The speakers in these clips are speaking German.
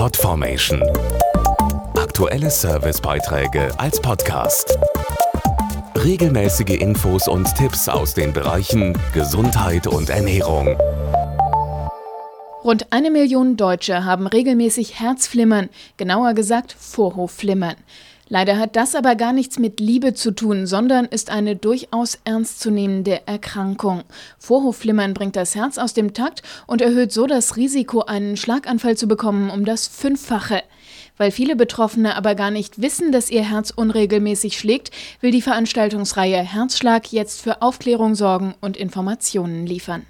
Podformation. Aktuelle Servicebeiträge als Podcast. Regelmäßige Infos und Tipps aus den Bereichen Gesundheit und Ernährung. Rund eine Million Deutsche haben regelmäßig Herzflimmern, genauer gesagt Vorhofflimmern. Leider hat das aber gar nichts mit Liebe zu tun, sondern ist eine durchaus ernstzunehmende Erkrankung. Vorhofflimmern bringt das Herz aus dem Takt und erhöht so das Risiko, einen Schlaganfall zu bekommen, um das Fünffache. Weil viele Betroffene aber gar nicht wissen, dass ihr Herz unregelmäßig schlägt, will die Veranstaltungsreihe Herzschlag jetzt für Aufklärung sorgen und Informationen liefern.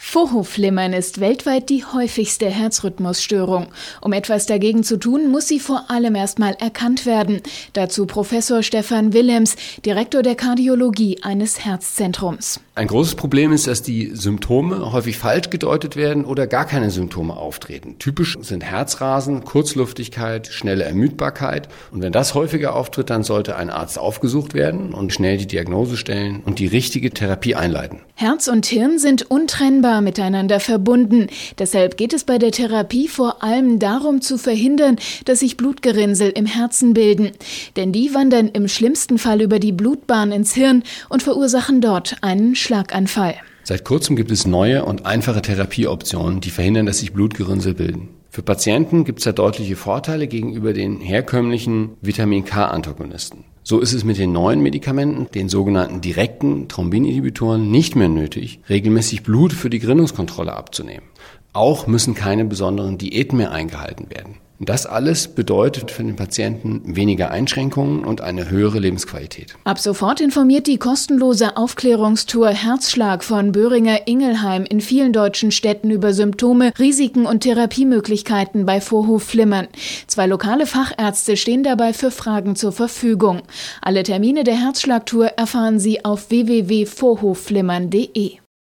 Vorhofflimmern ist weltweit die häufigste Herzrhythmusstörung. Um etwas dagegen zu tun, muss sie vor allem erstmal erkannt werden. Dazu Professor Stefan Willems, Direktor der Kardiologie eines Herzzentrums. Ein großes Problem ist, dass die Symptome häufig falsch gedeutet werden oder gar keine Symptome auftreten. Typisch sind Herzrasen, Kurzluftigkeit, schnelle Ermüdbarkeit. Und wenn das häufiger auftritt, dann sollte ein Arzt aufgesucht werden und schnell die Diagnose stellen und die richtige Therapie einleiten. Herz und Hirn sind untrennbar miteinander verbunden. Deshalb geht es bei der Therapie vor allem darum zu verhindern, dass sich Blutgerinnsel im Herzen bilden. Denn die wandern im schlimmsten Fall über die Blutbahn ins Hirn und verursachen dort einen Schlaganfall. Seit kurzem gibt es neue und einfache Therapieoptionen, die verhindern, dass sich Blutgerinnsel bilden. Für Patienten gibt es da deutliche Vorteile gegenüber den herkömmlichen Vitamin K-Antagonisten. So ist es mit den neuen Medikamenten, den sogenannten direkten Thrombin-Inhibitoren, nicht mehr nötig, regelmäßig Blut für die Gerinnungskontrolle abzunehmen. Auch müssen keine besonderen Diäten mehr eingehalten werden. Das alles bedeutet für den Patienten weniger Einschränkungen und eine höhere Lebensqualität. Ab sofort informiert die kostenlose Aufklärungstour Herzschlag von Böhringer Ingelheim in vielen deutschen Städten über Symptome, Risiken und Therapiemöglichkeiten bei Vorhofflimmern. Zwei lokale Fachärzte stehen dabei für Fragen zur Verfügung. Alle Termine der Herzschlagtour erfahren Sie auf www.vorhofflimmern.de.